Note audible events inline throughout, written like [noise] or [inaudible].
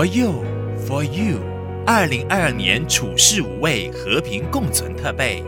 For you, for you，二零二二年处世无畏，和平共存特备。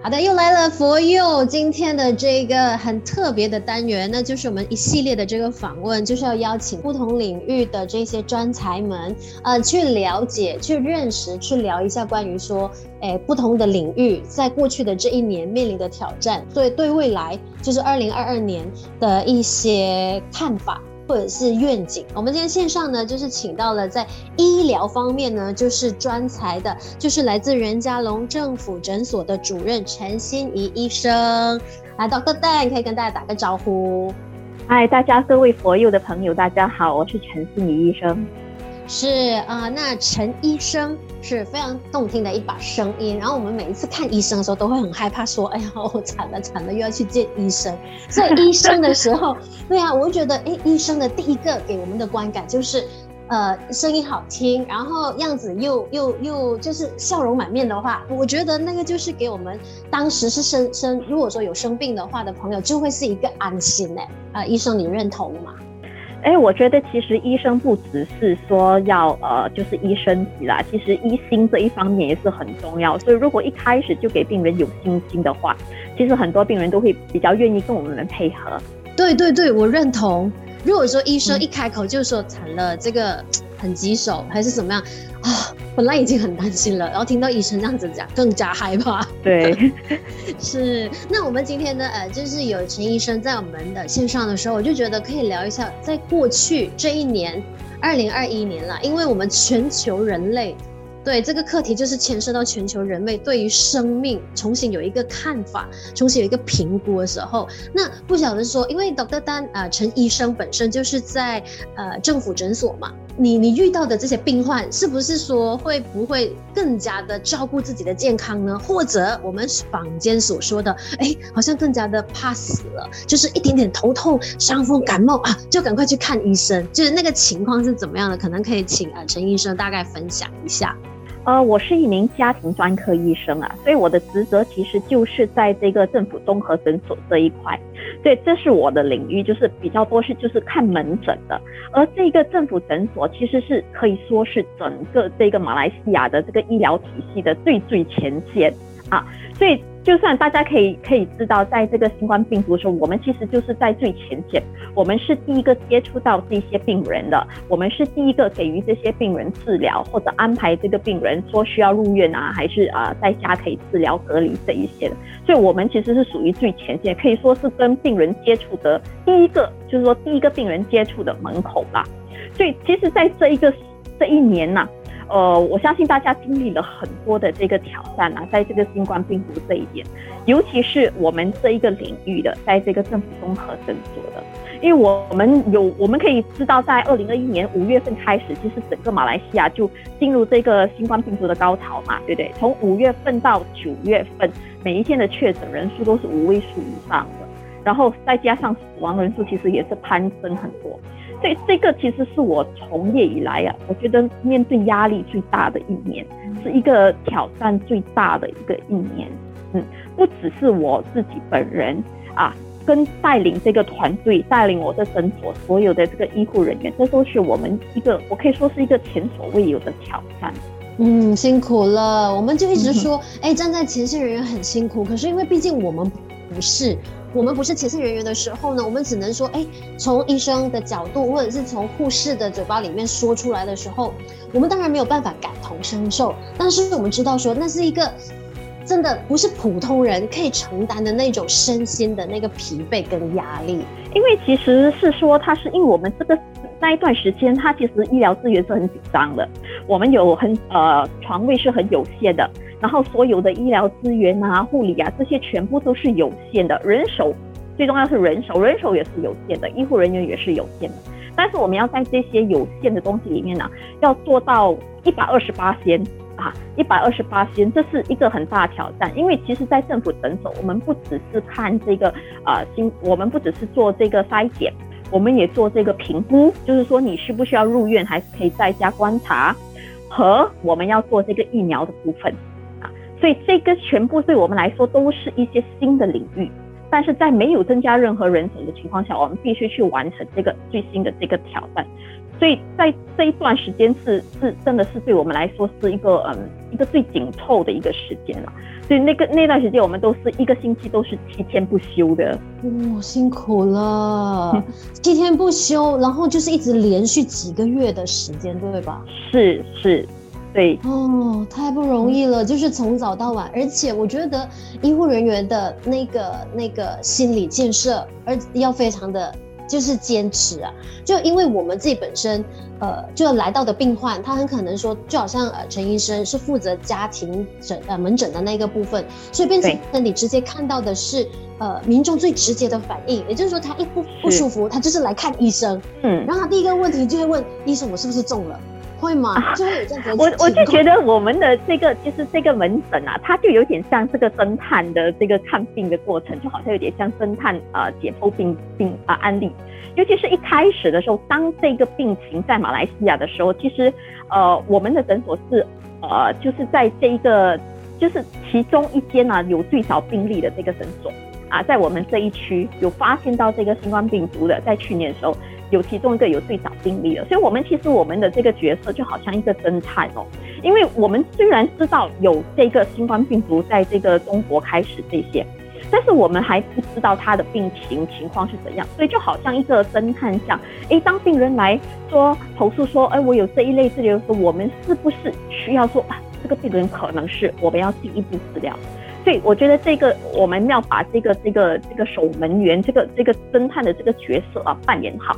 好的，又来了 For you，今天的这个很特别的单元，那就是我们一系列的这个访问，就是要邀请不同领域的这些专才们，呃，去了解、去认识、去聊一下关于说，诶，不同的领域在过去的这一年面临的挑战，对对未来就是二零二二年的一些看法。或者是愿景，我们今天线上呢，就是请到了在医疗方面呢，就是专才的，就是来自任嘉龙政府诊所的主任陈心怡医生。来，Dr. Dan 可以跟大家打个招呼。嗨，大家各位 For You 的朋友，大家好，我是陈心怡医生。是啊、那陈医生是非常动听的一把声音。然后我们每一次看医生的时候，都会很害怕，说：“哎呀，我惨了惨了，又要去见医生。”所以医生的时候，对啊，我觉得，哎，医生的第一个给我们的观感就是，呃，声音好听，然后样子又又又就是笑容满面的话，我觉得那个就是给我们当时是生生，如果说有生病的话的朋友，就会是一个安心哎。啊、医生，你认同吗？哎，我觉得其实医生不只是说要呃，就是医生级啦，其实医心这一方面也是很重要。所以如果一开始就给病人有信心的话，其实很多病人都会比较愿意跟我们配合。对对对，我认同。如果说医生一开口就说惨了，这个 [tsk] 很棘手还是怎么样啊？本来已经很担心了，然后听到医生这样子讲，更加害怕。对，[laughs] 是。那我们今天呢，呃，就是有陈医生在我们的线上的时候，我就觉得可以聊一下，在过去这一年，二零二一年了，因为我们全球人类。对这个课题，就是牵涉到全球人类对于生命重新有一个看法，重新有一个评估的时候，那不晓得说，因为 Dr. Dan 啊，陈医生本身就是在呃政府诊所嘛，你你遇到的这些病患，是不是说会不会更加的照顾自己的健康呢？或者我们坊间所说的，哎，好像更加的怕死了，就是一点点头痛、伤风、感冒啊，就赶快去看医生，就是那个情况是怎么样的？可能可以请啊陈医生大概分享一下。呃，我是一名家庭专科医生啊，所以我的职责其实就是在这个政府综合诊所这一块，对，这是我的领域，就是比较多是就是看门诊的，而这个政府诊所其实是可以说是整个这个马来西亚的这个医疗体系的最最前线啊，所以。就算大家可以可以知道，在这个新冠病毒的时候，我们其实就是在最前线，我们是第一个接触到这些病人的，我们是第一个给予这些病人治疗或者安排这个病人说需要入院啊，还是啊、在家可以治疗隔离这一些的，所以我们其实是属于最前线，可以说是跟病人接触的第一个，就是说第一个病人接触的门口吧。所以其实，在这一个这一年呐、呃，我相信大家经历了很多的这个挑战啊，在这个新冠病毒这一点，尤其是我们这一个领域的，在这个政府综合诊所的，因为我我们有，我们可以知道，在二零二一年五月份开始，其实整个马来西亚就进入这个新冠病毒的高潮嘛，对不对？从五月份到九月份，每一天的确诊人数都是五位数以上的，然后再加上死亡人数，其实也是攀升很多。所以这个其实是我从业以来啊，我觉得面对压力最大的一年，是一个挑战最大的一个一年。嗯，不只是我自己本人啊，跟带领这个团队、带领我的诊所所有的这个医护人员，这都是我们一个，我可以说是一个前所未有的挑战。嗯，辛苦了，我们就一直说，哎、嗯，站在前线人员很辛苦，可是因为毕竟我们不是。我们不是前线人员的时候呢，我们只能说，哎，从医生的角度，或者是从护士的嘴巴里面说出来的时候，我们当然没有办法感同身受。但是我们知道说，那是一个真的不是普通人可以承担的那种身心的那个疲惫跟压力。因为其实是说，它是因为我们这个那一段时间，它其实医疗资源是很紧张的，我们有很呃床位是很有限的。然后所有的医疗资源啊、护理啊，这些全部都是有限的。人手最重要是人手，人手也是有限的，医护人员也是有限的。但是我们要在这些有限的东西里面呢、要做到一百二十八仙啊，一百二十八仙，这是一个很大挑战。因为其实，在政府诊所，我们不只是看这个啊，新、呃，我们不只是做这个筛检，我们也做这个评估，就是说你需不需要入院，还是可以在家观察，和我们要做这个疫苗的部分。所以这个全部对我们来说都是一些新的领域，但是在没有增加任何人手的情况下，我们必须去完成这个最新的这个挑战。所以在这一段时间是是真的是对我们来说是一个嗯一个最紧凑的一个时间了。所以那个那段时间我们都是一个星期都是七天不休的。哇、哦，辛苦了，[laughs] 七天不休，然后就是一直连续几个月的时间，对吧？是是，对。哦，太不容易了，就是从早到晚，而且我觉得医护人员的那个那个心理建设，而要非常的。就是坚持啊，就因为我们自己本身，呃，就来到的病患，他很可能说，就好像呃陈医生是负责家庭诊呃门诊的那个部分，所以变成那你直接看到的是呃民众最直接的反应，也就是说他一不不舒服，他就是来看医生，嗯，然后他第一个问题就会问医生，我是不是中了？会吗？就会有这样子。我我就觉得我们的这个就是这个门诊啊，它就有点像这个侦探的这个看病的过程，就好像有点像侦探啊、呃、解剖病病啊、呃、案例。尤其是一开始的时候，当这个病情在马来西亚的时候，其实呃我们的诊所是呃就是在这一个就是其中一间啊有最少病例的这个诊所啊，在我们这一区有发现到这个新冠病毒的，在去年的时候。有其中一个有最早病例的，所以我们其实我们的这个角色就好像一个侦探哦，因为我们虽然知道有这个新冠病毒在这个中国开始这些，但是我们还不知道他的病情情况是怎样，所以就好像一个侦探像，诶，当病人来说投诉说，哎，我有这一类治疗的时候，我们是不是需要说啊，这个病人可能是我们要进一步治疗？所以我觉得这个我们要把这个这个这个守门员这个这个侦探的这个角色啊扮演好。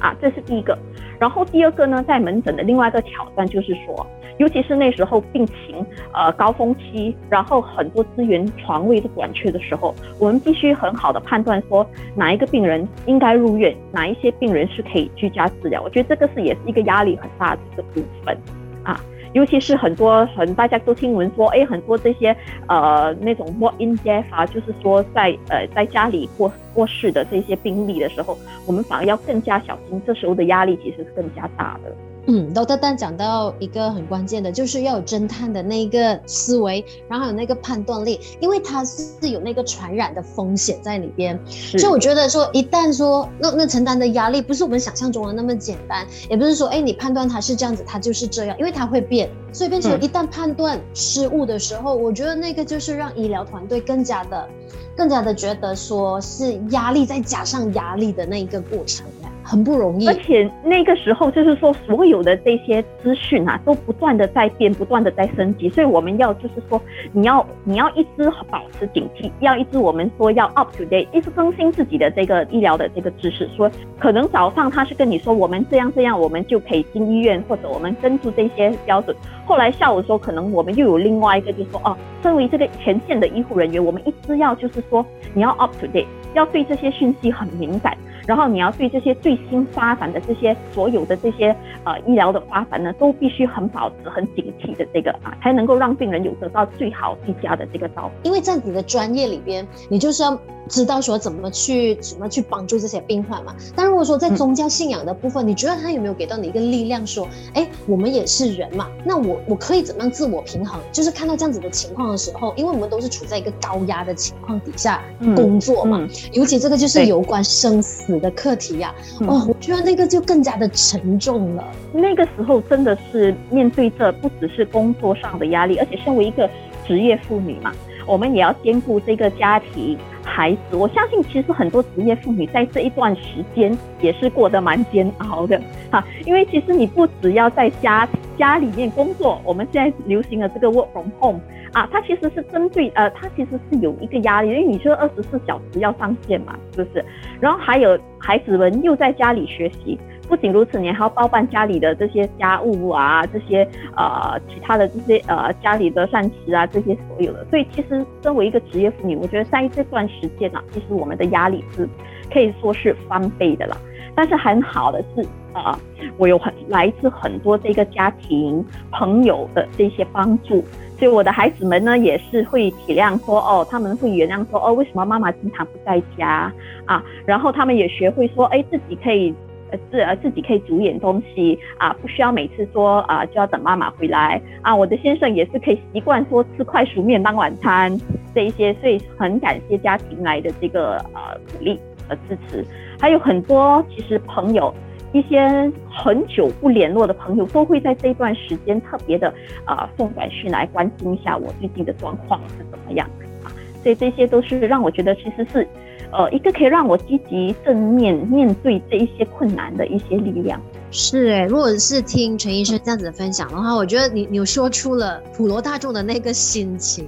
啊，这是第一个，然后第二个呢，在门诊的另外一个挑战就是说，尤其是那时候病情呃高峰期，然后很多资源床位的短缺的时候，我们必须很好的判断说哪一个病人应该入院，哪一些病人是可以居家治疗。我觉得这个是也是一个压力很大的一个部分啊。尤其是很多很大家都听闻说，哎，很多这些呃那种 more in death 啊，就是说在呃在家里过过世的这些病例的时候，我们反而要更加小心，这时候的压力其实是更加大的。嗯，都特丹讲到一个很关键的，就是要有侦探的那个思维，然后有那个判断力，因为它是有那个传染的风险在里边。所以我觉得说，一旦说那那承担的压力不是我们想象中的那么简单，也不是说哎你判断它是这样子，它就是这样，因为它会变，所以变成一旦判断失误的时候，嗯，我觉得那个就是让医疗团队更加的、更加的觉得说是压力再加上压力的那一个过程。很不容易，而且那个时候就是说，所有的这些资讯啊，都不断的在变，不断的在升级，所以我们要就是说，你要你要一直保持警惕，要一直我们说要 up to date，一直更新自己的这个医疗的这个知识。说可能早上他是跟你说我们这样这样，我们就可以进医院，或者我们跟住这些标准。后来下午的时候，可能我们又有另外一个，就是说哦，身为这个前线的医护人员，我们一直要就是说，你要 up to date，要对这些讯息很敏感。然后你要对这些最新发展的这些所有的这些呃医疗的发展呢，都必须很保持很警惕的这个啊，才能够让病人有得到最好最佳的这个照顾。因为在你的专业里边，你就是要知道说怎么去怎么去帮助这些病患嘛。但如果说在宗教信仰的部分，嗯、你觉得他有没有给到你一个力量，说，哎，我们也是人嘛，那我我可以怎么样自我平衡？就是看到这样子的情况的时候，因为我们都是处在一个高压的情况底下工作嘛，嗯嗯、尤其这个就是有关生死的课题呀、啊，嗯、哦，我觉得那个就更加的沉重了。那个时候真的是面对着不只是工作上的压力，而且身为一个职业妇女嘛，我们也要兼顾这个家庭、孩子。我相信其实很多职业妇女在这一段时间也是过得蛮煎熬的哈，因为其实你不只要在家家里面工作，我们现在流行的这个 work from home。啊，它其实是针对呃，它其实是有一个压力，因为你说二十四小时要上线嘛，是不是？然后还有孩子们又在家里学习，不仅如此，你还要包办家里的这些家务啊，这些呃其他的这些呃家里的膳食啊，这些所有的。所以其实身为一个职业妇女，我觉得在这段时间啊，其实我们的压力是可以说是翻倍的了。但是很好的是啊、我有很来自很多这个家庭朋友的这些帮助。所以我的孩子们呢，也是会体谅说，哦，他们会原谅说，哦，为什么妈妈经常不在家啊？然后他们也学会说，哎，自己可以，呃，自呃自己可以煮点东西啊，不需要每次说啊就要等妈妈回来啊。我的先生也是可以习惯说吃快熟面当晚餐这一些，所以很感谢家庭来的这个呃鼓励和支持，还有很多其实朋友。一些很久不联络的朋友，都会在这段时间特别的啊、呃、送短讯来关心一下我最近的状况是怎么样啊。所以这些都是让我觉得其实是，呃，一个可以让我积极正面面对这一些困难的一些力量。是哎，如果是听陈医生这样子的分享的话，我觉得你你说出了普罗大众的那个心情，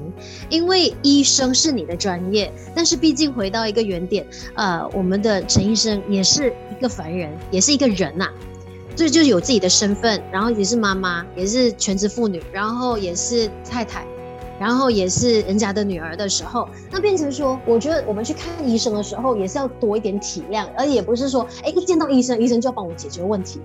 因为医生是你的专业，但是毕竟回到一个原点，呃，我们的陈医生也是一个凡人，也是一个人呐、啊，这就，就有自己的身份，然后也是妈妈，也是全职妇女，然后也是太太。然后也是人家的女儿的时候，那变成说，我觉得我们去看医生的时候，也是要多一点体谅，而也不是说，哎，一见到医生，医生就要帮我解决问题，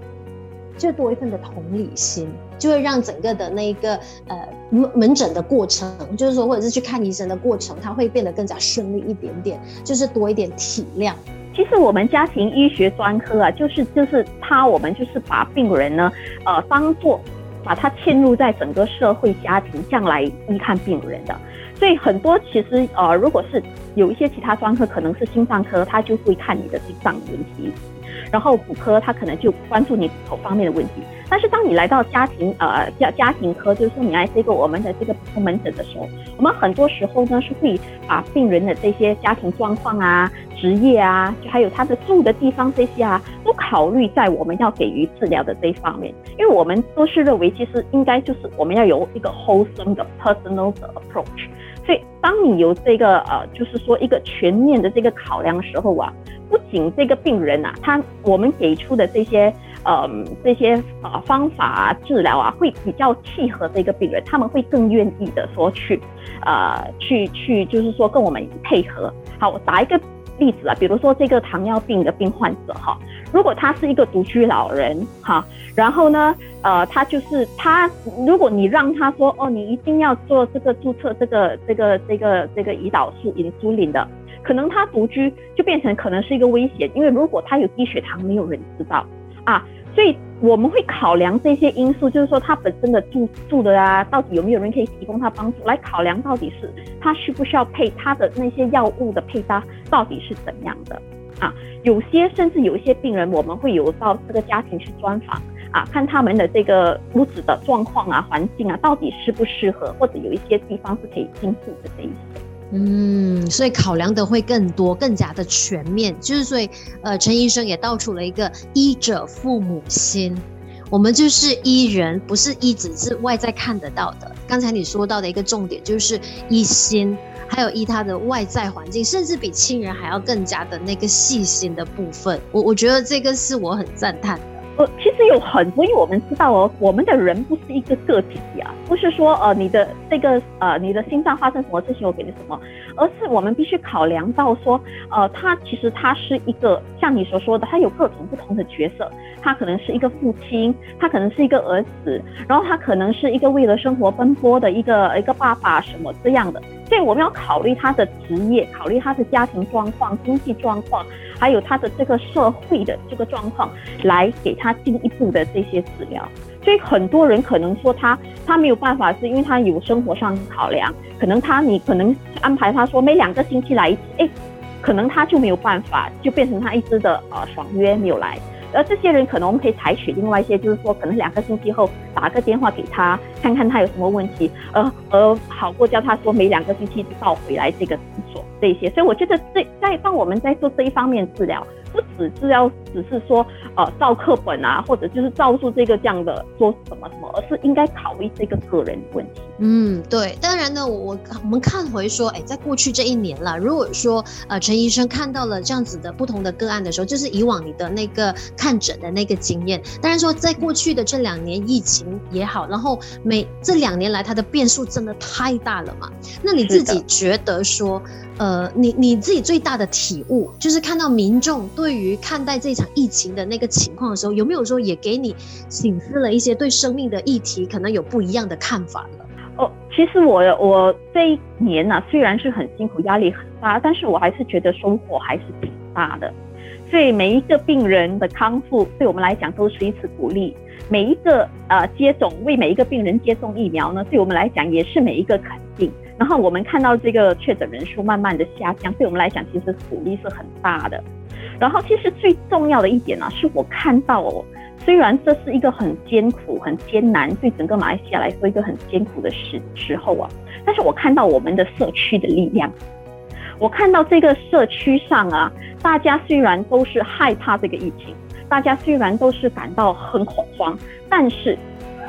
就多一份的同理心，就会让整个的那个呃门门诊的过程，就是说或者是去看医生的过程，它会变得更加顺利一点点，就是多一点体谅。其实我们家庭医学专科啊，就是就是他，我们就是把病人呢，呃，当做。把它嵌入在整个社会家庭，这样来医看病人的。所以很多其实呃，如果是有一些其他专科，可能是心脏科，他就会看你的心脏问题。然后骨科他可能就关注你骨头方面的问题，但是当你来到家庭呃家家庭科，就是说你来这个我们的这个普通门诊的时候，我们很多时候呢是会把病人的这些家庭状况啊、职业啊，就还有他的住的地方这些啊，都考虑在我们要给予治疗的这一方面，因为我们都是认为其实应该就是我们要有一个 wholesome 的 personal 的 approach。所以，当你有这个呃，就是说一个全面的这个考量的时候啊，不仅这个病人啊，他我们给出的这些呃这些呃方法啊治疗啊，会比较契合这个病人，他们会更愿意的说去呃去去，就是说跟我们配合。好，我打一个例子啊，比如说这个糖尿病的病患者哈，如果他是一个独居老人哈。然后呢，呃，他就是他，如果你让他说，哦，你一定要做这个注册这个这个这个这个胰岛素银输领的，可能他独居就变成可能是一个危险，因为如果他有低血糖，没有人知道啊，所以我们会考量这些因素，就是说他本身的住住的啊，到底有没有人可以提供他帮助，来考量到底是他需不需要配他的那些药物的配搭到底是怎样的啊，有些甚至有一些病人，我们会有到这个家庭去专访。啊，看他们的这个屋子的状况啊，环境啊，到底适不适合，或者有一些地方是可以进步的这一些。嗯，所以考量的会更多，更加的全面。就是所以，呃，陈医生也道出了一个医者父母心。我们就是医人，不是医只是外在看得到的。刚才你说到的一个重点就是医心，还有医他的外在环境，甚至比亲人还要更加的那个细心的部分。我我觉得这个是我很赞叹。呃，其实有很多，因为我们知道哦，我们的人不是一个个体啊，不是说呃你的这个呃你的心脏发生什么事情我给你什么，而是我们必须考量到说，呃，他其实他是一个像你所说的，他有各种不同的角色，他可能是一个父亲，他可能是一个儿子，然后他可能是一个为了生活奔波的一个一个爸爸什么这样的。所以我们要考虑他的职业，考虑他的家庭状况、经济状况，还有他的这个社会的这个状况，来给他进一步的这些治疗。所以很多人可能说他他没有办法，是因为他有生活上考量，可能他你可能安排他说每两个星期来一次，哎，可能他就没有办法，就变成他一直的呃爽约没有来。而这些人可能我们可以采取另外一些，就是说可能两个星期后打个电话给他，看看他有什么问题，而而好过叫他说每两个星期到回来这个诊所这些。所以我觉得这在当我们在做这一方面治疗。不只是要只是说呃照课本啊，或者就是照住这个这样的说什么什么，而是应该考虑这个个人问题。嗯，对。当然呢，我我我们看回说，哎，在过去这一年了，如果说呃陈医生看到了这样子的不同的个案的时候，就是以往你的那个看诊的那个经验。当然说，在过去的这两年疫情也好，然后每这两年来它的变数真的太大了嘛。那你自己觉得说，呃，你你自己最大的体悟就是看到民众对于看待这场疫情的那个情况的时候，有没有说也给你省思了一些对生命的议题可能有不一样的看法了？哦，其实我我这一年呢、虽然是很辛苦，压力很大，但是我还是觉得收获还是挺大的。所以每一个病人的康复，对我们来讲都是一次鼓励。每一个呃接种，为每一个病人接种疫苗呢，对我们来讲也是每一个肯定。然后我们看到这个确诊人数慢慢的下降，对我们来讲其实鼓励是很大的。然后其实最重要的一点呢、是我看到哦，虽然这是一个很艰苦、很艰难，对整个马来西亚来说一个很艰苦的时时候啊，但是我看到我们的社区的力量，我看到这个社区上啊，大家虽然都是害怕这个疫情，大家虽然都是感到很恐慌，但是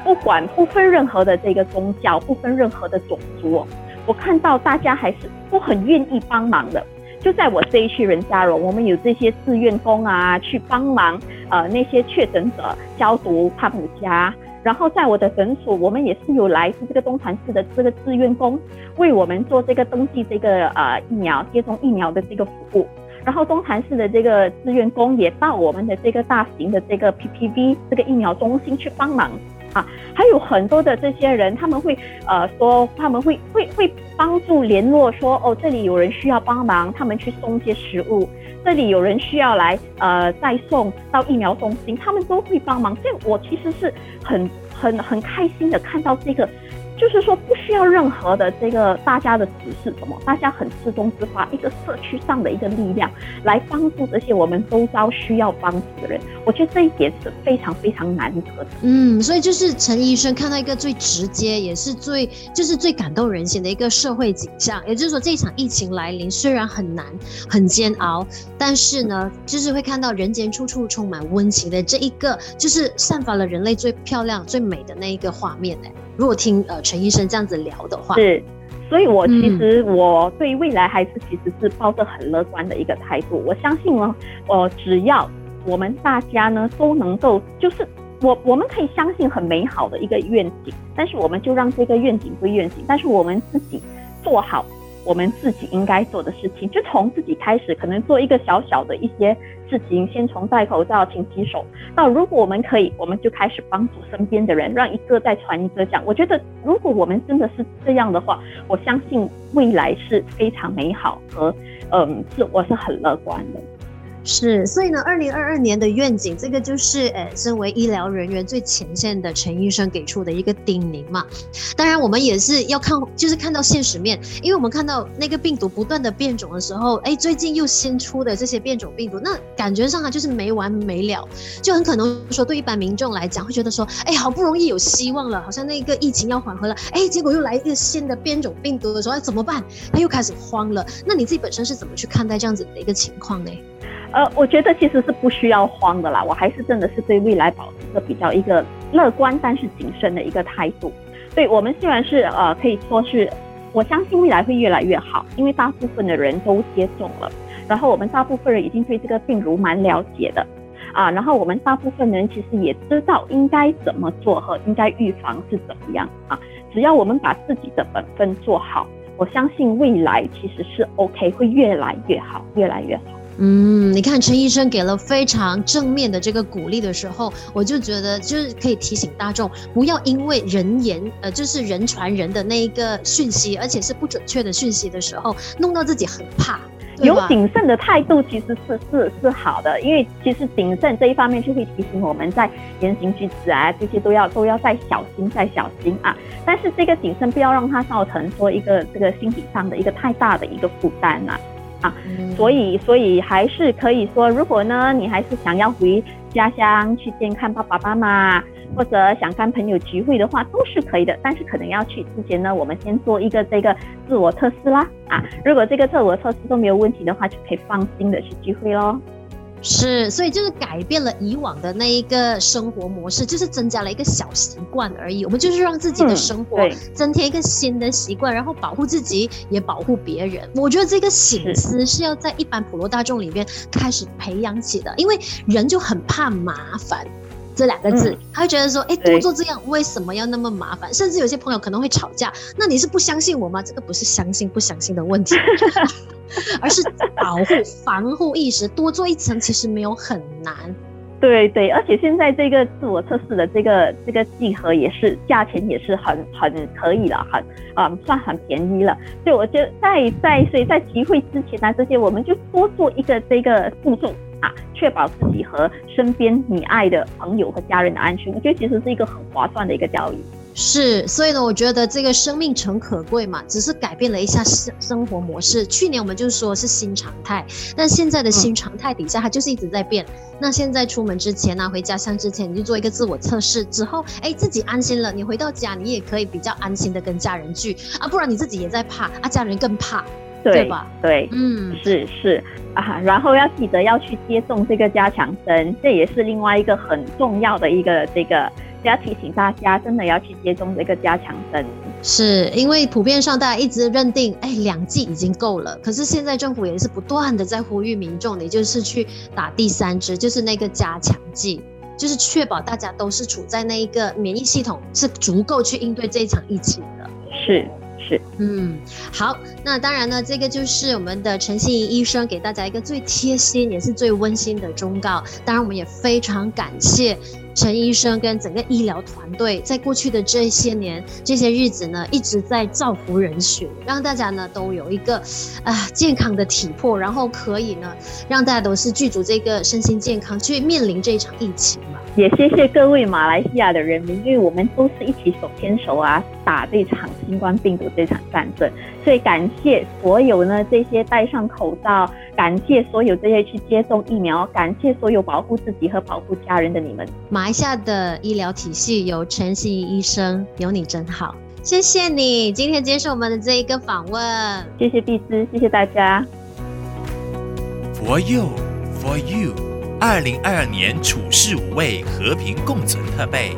不管不分任何的这个宗教，不分任何的种族，我看到大家还是都很愿意帮忙的。就在我这一区仁嘉荣，我们有这些志愿工啊，去帮忙，呃，那些确诊者消毒他们的家。然后在我的诊所，我们也是有来自这个东禅寺的这个志愿工，为我们做这个登记这个呃疫苗接种疫苗的这个服务。然后东禅寺的这个志愿工也到我们的这个大型的这个 PPV 这个疫苗中心去帮忙。啊，还有很多的这些人，他们会呃说，他们会会会帮助联络说，哦，这里有人需要帮忙，他们去送一些食物，这里有人需要来呃再送到疫苗中心，他们都会帮忙。所以我其实是很很很开心的看到这个。就是说，不需要任何的这个大家的指示什么，大家很自动自发，一个社区上的一个力量来帮助这些我们周遭需要帮助的人。我觉得这一点是非常非常难得的。嗯，所以就是陈医生看到一个最直接，也是最就是最感动人心的一个社会景象。也就是说，这场疫情来临虽然很难很煎熬，但是呢，就是会看到人间处处充满温情的这一个，就是散发了人类最漂亮最美的那一个画面呢。如果听呃陈医生这样子聊的话，是，所以我其实我对未来还是其实是抱着很乐观的一个态度。我相信呢，呃，只要我们大家呢都能够，就是我我们可以相信很美好的一个愿景，但是我们就让这个愿景归愿景，但是我们自己做好。我们自己应该做的事情，就从自己开始，可能做一个小小的一些事情，先从戴口罩、勤洗手，到如果我们可以，我们就开始帮助身边的人，让一个再传一个讲。我觉得，如果我们真的是这样的话，我相信未来是非常美好和，嗯，是我是很乐观的。是，所以呢，二零二二年的愿景，这个就是呃，身为医疗人员最前线的陈医生给出的一个叮咛嘛。当然，我们也是要看，就是看到现实面，因为我们看到那个病毒不断的变种的时候，哎，最近又新出的这些变种病毒，那感觉上它就是没完没了，就很可能说对一般民众来讲会觉得说，哎，好不容易有希望了，好像那个疫情要缓和了，哎，结果又来一个新的变种病毒的时候，怎么办？他又开始慌了。那你自己本身是怎么去看待这样子的一个情况呢？呃，我觉得其实是不需要慌的啦，我还是真的是对未来保持着比较一个乐观但是谨慎的一个态度。对，我们虽然是呃可以说是，我相信未来会越来越好，因为大部分的人都接种了，然后我们大部分人已经对这个病毒蛮了解的啊，然后我们大部分人其实也知道应该怎么做和应该预防是怎么样啊，只要我们把自己的本分做好，我相信未来其实是 OK，会越来越好，越来越好。嗯，你看陈医生给了非常正面的这个鼓励的时候，我就觉得就是可以提醒大众，不要因为人言，呃，就是人传人的那一个讯息，而且是不准确的讯息的时候，弄到自己很怕。有谨慎的态度其实是是是好的，因为其实谨慎这一方面就会提醒我们在言行举止啊这些都要都要再小心再小心啊。但是这个谨慎不要让它造成说一个这个心理上的一个太大的一个负担啊。啊，所以所以还是可以说，如果呢，你还是想要回家乡去见看爸爸妈妈，或者想跟朋友聚会的话，都是可以的。但是可能要去之前呢，我们先做一个这个自我测试啦。啊，如果这个自我测试都没有问题的话，就可以放心的去聚会喽。是，所以就是改变了以往的那一个生活模式，就是增加了一个小习惯而已。我们就是让自己的生活增添一个新的习惯，嗯、然后保护自己，也保护别人。我觉得这个醒思是要在一般普罗大众里面开始培养起的，因为人就很怕麻烦。这两个字，他会觉得说，哎，多做这样为什么要那么麻烦？甚至有些朋友可能会吵架。那你是不相信我吗？这个不是相信不相信的问题，[laughs] 而是保护防护意识，多做一层其实没有很难。对对，而且现在这个自我测试的这个这个计盒也是价钱也是很很可以了，很啊、嗯、算很便宜了。所以我觉得在在所以在集会之前呢、啊，这些我们就多做一个这个步骤。啊，确保自己和身边你爱的朋友和家人的安全，我觉得其实是一个很划算的一个交易。是，所以呢，我觉得这个生命诚可贵嘛，只是改变了一下生生活模式。去年我们就说是新常态，但现在的新常态底下，它就是一直在变。嗯、那现在出门之前呢、啊，回家乡之前，你就做一个自我测试，之后，哎，自己安心了，你回到家，你也可以比较安心的跟家人聚啊，不然你自己也在怕啊，家人更怕，对，吧？对，嗯，是是啊，然后要记得要去接种这个加强针，这也是另外一个很重要的一个这个。要提醒大家，真的要去接种这个加强针，是因为普遍上大家一直认定，哎，两剂已经够了。可是现在政府也是不断的在呼吁民众，也就是去打第三支，就是那个加强剂，就是确保大家都是处在那一个免疫系统是足够去应对这一场疫情的。是。嗯，好，那当然呢，这个就是我们的陈欣怡医生给大家一个最贴心也是最温馨的忠告。当然，我们也非常感谢陈医生跟整个医疗团队，在过去的这些年、这些日子呢，一直在造福人群，让大家呢都有一个 [laughs] 啊、健康的体魄，然后可以呢让大家都是具足这个身心健康去面临这一场疫情嘛。也谢谢各位马来西亚的人民，因为我们都是一起手牵手啊，打这场新冠病毒这场战争。所以感谢所有呢这些戴上口罩，感谢所有这些去接种疫苗，感谢所有保护自己和保护家人的你们。马来西亚的医疗体系有陈欣怡医生，有你真好，谢谢你今天接受我们的这一个访问，谢谢碧丝，谢谢大家。For you, for you. 二零二二年处世无畏，和平共存特备。